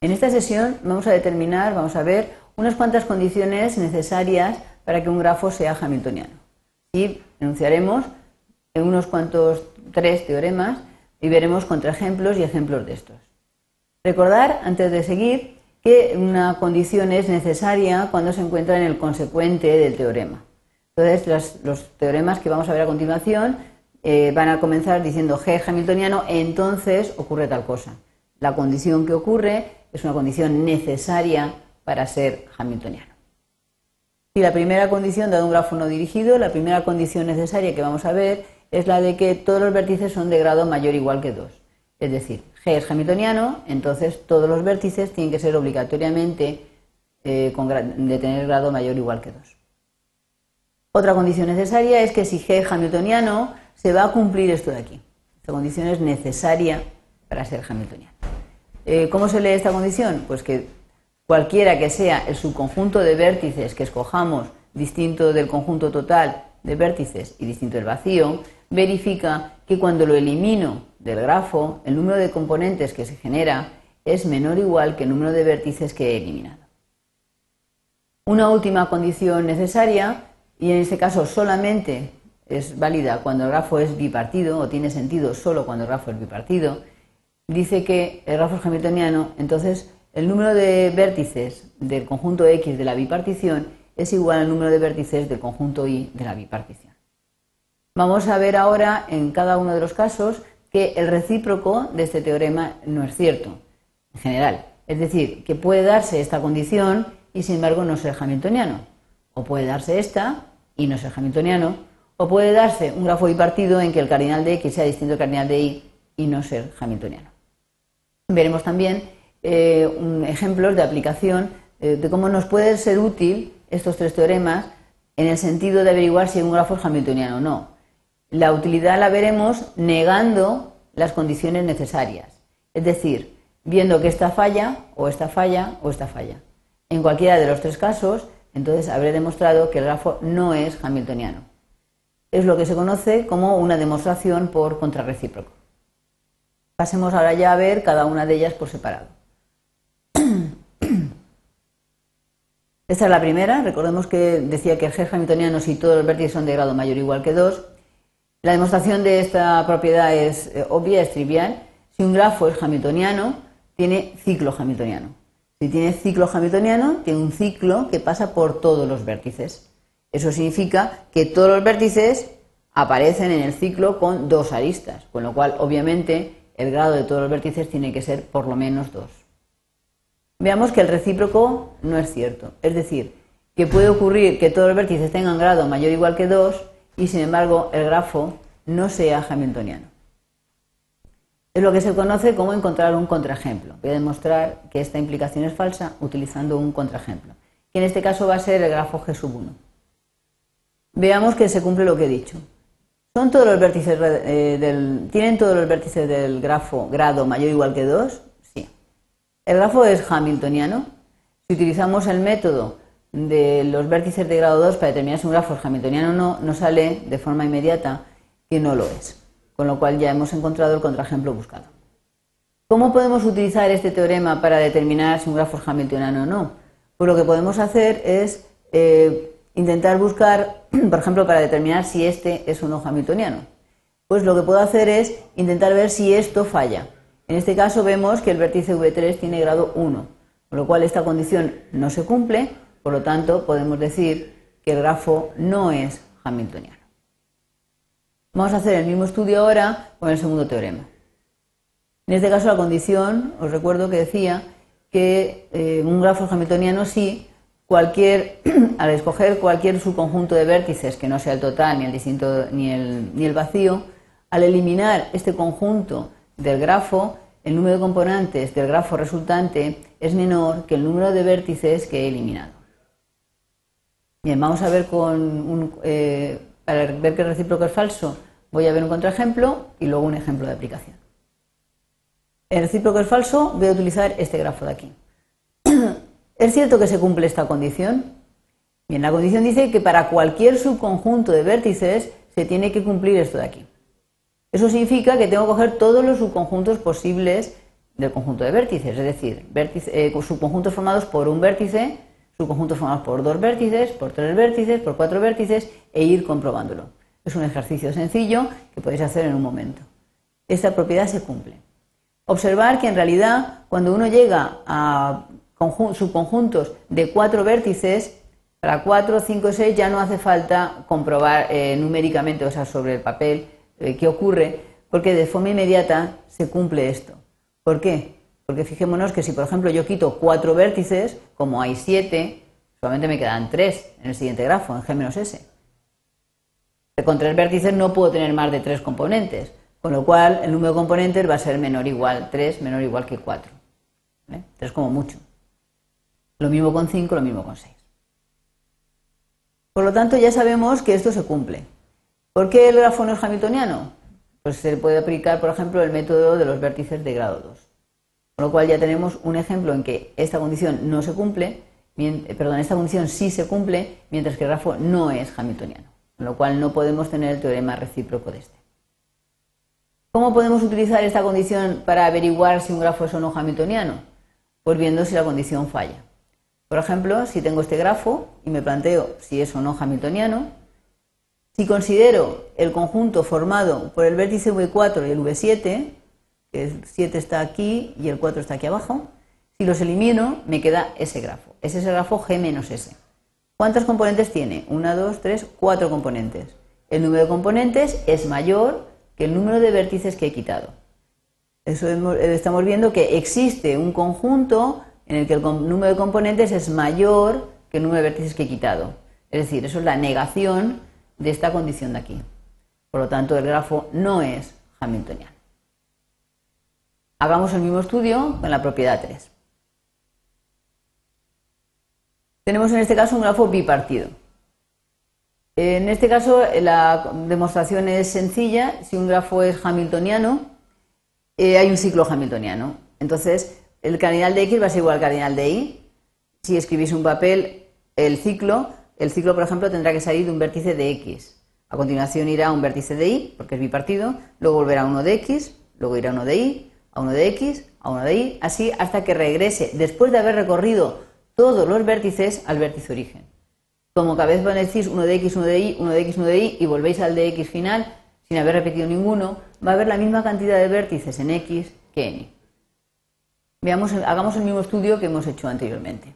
En esta sesión vamos a determinar, vamos a ver unas cuantas condiciones necesarias para que un grafo sea hamiltoniano. Y enunciaremos unos cuantos tres teoremas y veremos contraejemplos y ejemplos de estos. Recordar, antes de seguir, que una condición es necesaria cuando se encuentra en el consecuente del teorema. Entonces, los, teoremas que vamos a ver a continuación eh, van a comenzar diciendo G hamiltoniano, entonces ocurre tal cosa. La condición que ocurre es una condición necesaria para ser hamiltoniano. Si la primera condición, dado un grafo no dirigido, la primera condición necesaria que vamos a ver es la de que todos los vértices son de grado mayor o igual que 2. Es decir, G es hamiltoniano, entonces todos los vértices tienen que ser obligatoriamente eh, de tener grado mayor o igual que 2. Otra condición necesaria es que si G es hamiltoniano, se va a cumplir esto de aquí. Esta condición es necesaria para ser hamiltoniano. Eh, ¿Cómo se lee esta condición? Pues que cualquiera que sea el subconjunto de vértices que escojamos distinto del conjunto total de vértices y distinto del vacío, verifica que cuando lo elimino del grafo, el número de componentes que se genera es menor o igual que el número de vértices que he eliminado. Una última condición necesaria y en este caso solamente es válida cuando el grafo es bipartido o tiene sentido solo cuando el grafo es bipartido, dice que el grafo es hamiltoniano, entonces el número de vértices del conjunto X de la bipartición es igual al número de vértices del conjunto Y de la bipartición. Vamos a ver ahora en cada uno de los casos que el recíproco de este teorema no es cierto, en general. Es decir, que puede darse esta condición y sin embargo no ser hamiltoniano. O puede darse esta y no ser hamiltoniano, o puede darse un grafo bipartido en que el cardinal de X sea distinto al cardinal de Y y no ser hamiltoniano. Veremos también eh, ejemplos de aplicación eh, de cómo nos puede ser útil estos tres teoremas en el sentido de averiguar si un grafo es hamiltoniano o no. La utilidad la veremos negando las condiciones necesarias, es decir, viendo que esta falla o esta falla o esta falla. En cualquiera de los tres casos, entonces habré demostrado que el grafo no es hamiltoniano. Es lo que se conoce como una demostración por contrarrecíproco. Pasemos ahora ya a ver cada una de ellas por separado. Esta es la primera. Recordemos que decía que el G hamiltoniano si todos los vértices son de grado mayor o igual que 2. La demostración de esta propiedad es eh, obvia, es trivial. Si un grafo es hamiltoniano, tiene ciclo hamiltoniano. Si tiene ciclo hamiltoniano, tiene un ciclo que pasa por todos los vértices. Eso significa que todos los vértices aparecen en el ciclo con dos aristas, con lo cual, obviamente, el grado de todos los vértices tiene que ser por lo menos 2. Veamos que el recíproco no es cierto. Es decir, que puede ocurrir que todos los vértices tengan grado mayor o igual que 2 y, sin embargo, el grafo no sea hamiltoniano. Es lo que se conoce como encontrar un contraejemplo. Voy a demostrar que esta implicación es falsa utilizando un contraejemplo, que en este caso va a ser el grafo G sub 1. Veamos que se cumple lo que he dicho. ¿Son todos los vértices eh, del, ¿Tienen todos los vértices del grafo grado mayor o igual que 2? Sí. El grafo es hamiltoniano. Si utilizamos el método de los vértices de grado 2 para determinar si un grafo es hamiltoniano o no, nos sale de forma inmediata que no lo es con lo cual ya hemos encontrado el contraejemplo buscado. ¿Cómo podemos utilizar este teorema para determinar si un grafo es hamiltoniano o no? Pues lo que podemos hacer es eh, intentar buscar, por ejemplo, para determinar si este es o no hamiltoniano. Pues lo que puedo hacer es intentar ver si esto falla. En este caso vemos que el vértice V3 tiene grado 1, con lo cual esta condición no se cumple, por lo tanto podemos decir que el grafo no es hamiltoniano. Vamos a hacer el mismo estudio ahora con el segundo teorema. En este caso la condición, os recuerdo que decía que eh, un grafo hamiltoniano sí, cualquier, al escoger cualquier subconjunto de vértices que no sea el total, ni el distinto, ni el, ni el vacío, al eliminar este conjunto del grafo, el número de componentes del grafo resultante es menor que el número de vértices que he eliminado. Bien, vamos a ver con un, eh, para ver que el recíproco es falso, Voy a ver un contraejemplo y luego un ejemplo de aplicación. El recíproco es falso, voy a utilizar este grafo de aquí. ¿Es cierto que se cumple esta condición? Bien, la condición dice que para cualquier subconjunto de vértices se tiene que cumplir esto de aquí. Eso significa que tengo que coger todos los subconjuntos posibles del conjunto de vértices, es decir, eh, subconjuntos formados por un vértice, subconjuntos formados por dos vértices, por tres vértices, por cuatro vértices e ir comprobándolo. Es un ejercicio sencillo que podéis hacer en un momento. Esta propiedad se cumple. Observar que en realidad cuando uno llega a subconjuntos de cuatro vértices, para 4, 5, 6 ya no hace falta comprobar eh, numéricamente, o sea, sobre el papel, eh, qué ocurre, porque de forma inmediata se cumple esto. ¿Por qué? Porque fijémonos que si, por ejemplo, yo quito cuatro vértices, como hay siete, solamente me quedan tres en el siguiente grafo, en G menos S. Con tres vértices no puedo tener más de tres componentes, con lo cual el número de componentes va a ser menor o igual, 3 menor o igual que 4. ¿Tres 3 como mucho. Lo mismo con 5, lo mismo con 6. Por lo tanto, ya sabemos que esto se cumple. ¿Por qué el grafo no es hamiltoniano? Pues se puede aplicar, por ejemplo, el método de los vértices de grado 2. Con lo cual ya tenemos un ejemplo en que esta condición no se cumple, eh, perdón, esta condición sí se cumple, mientras que el grafo no es hamiltoniano. Con lo cual no podemos tener el teorema recíproco de este. ¿Cómo podemos utilizar esta condición para averiguar si un grafo es o no hamiltoniano? Pues viendo si la condición falla. Por ejemplo, si tengo este grafo y me planteo si es o no hamiltoniano, si considero el conjunto formado por el vértice V4 y el V7, que el 7 está aquí y el 4 está aquí abajo, si los elimino me queda ese grafo. Ese es el grafo G menos S. ¿Cuántos componentes tiene? 1, 2, 3, 4 componentes. El número de componentes es mayor que el número de vértices que he quitado. Eso estamos viendo que existe un conjunto en el que el número de componentes es mayor que el número de vértices que he quitado. Es decir, eso es la negación de esta condición de aquí. Por lo tanto, el grafo no es hamiltoniano. Hagamos el mismo estudio con la propiedad 3. Tenemos en este caso un grafo bipartido. En este caso, la demostración es sencilla. Si un grafo es hamiltoniano, eh, hay un ciclo hamiltoniano. Entonces, el cardinal de X va a ser igual al cardinal de Y. Si escribís un papel, el ciclo, el ciclo, por ejemplo, tendrá que salir de un vértice de X. A continuación irá a un vértice de Y, porque es bipartido, luego volverá a uno de X, luego irá a uno de Y, a uno de X, a uno de Y, así hasta que regrese, después de haber recorrido todos los vértices, al vértice origen. Como cada vez van a decir uno de X, uno de Y, uno de X, uno de Y, y volvéis al de X final, sin haber repetido ninguno, va a haber la misma cantidad de vértices en X que en Y. Veamos, hagamos el mismo estudio que hemos hecho anteriormente.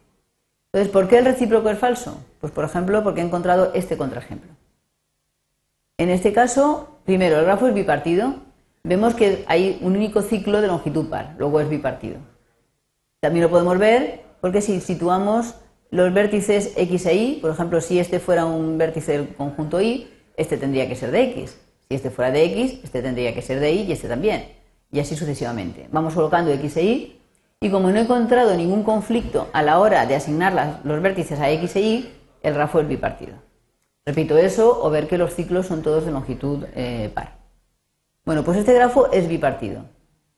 Entonces, ¿por qué el recíproco es falso? Pues, por ejemplo, porque he encontrado este contraejemplo. En este caso, primero, el grafo es bipartido. Vemos que hay un único ciclo de longitud par, luego es bipartido. También lo podemos ver porque si situamos los vértices X e Y, por ejemplo, si este fuera un vértice del conjunto Y, este tendría que ser de X. Si este fuera de X, este tendría que ser de Y y este también. Y así sucesivamente. Vamos colocando X e Y y como no he encontrado ningún conflicto a la hora de asignar los vértices a X e Y, el grafo es bipartido. Repito eso o ver que los ciclos son todos de longitud eh, par. Bueno, pues este grafo es bipartido.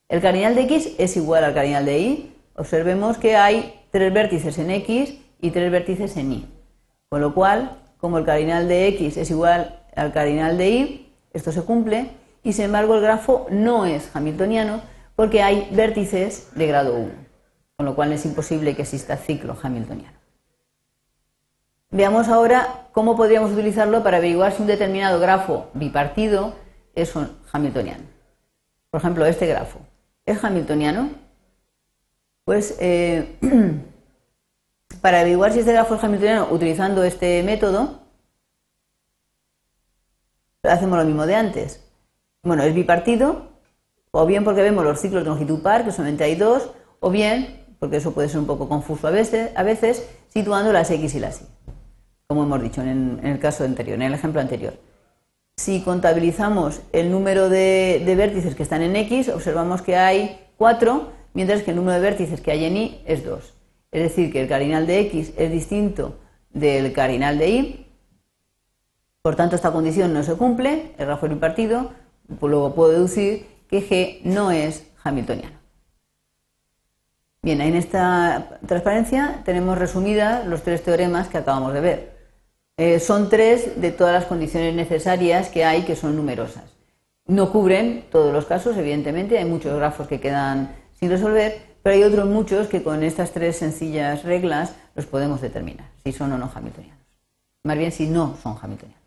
El cardinal de X es igual al cardinal de Y. Observemos que hay tres vértices en X y tres vértices en Y. Con lo cual, como el cardinal de X es igual al cardinal de Y, esto se cumple y sin embargo el grafo no es hamiltoniano porque hay vértices de grado 1, con lo cual es imposible que exista ciclo hamiltoniano. Veamos ahora cómo podríamos utilizarlo para averiguar si un determinado grafo bipartido es hamiltoniano. Por ejemplo, este grafo. ¿Es hamiltoniano? Pues eh, para averiguar si este grafo es hamiltoniano utilizando este método, hacemos lo mismo de antes. Bueno, es bipartido, o bien porque vemos los ciclos de longitud par, que solamente hay dos, o bien, porque eso puede ser un poco confuso a veces, situando las X y las Y, como hemos dicho en, el caso anterior, en el ejemplo anterior. Si contabilizamos el número de, vértices que están en X, observamos que hay 4, mientras que el número de vértices que hay en Y es 2. Es decir, que el cardinal de X es distinto del cardinal de Y, por tanto esta condición no se cumple, el grafo es partido, pues luego puedo deducir que G no es hamiltoniano. Bien, en esta transparencia tenemos resumidas los tres teoremas que acabamos de ver. Eh, son tres de todas las condiciones necesarias que hay, que son numerosas. No cubren todos los casos, evidentemente, hay muchos grafos que quedan sin resolver, pero hay otros muchos que con estas tres sencillas reglas los podemos determinar, si son o no hamiltonianos. Más bien si no son hamiltonianos.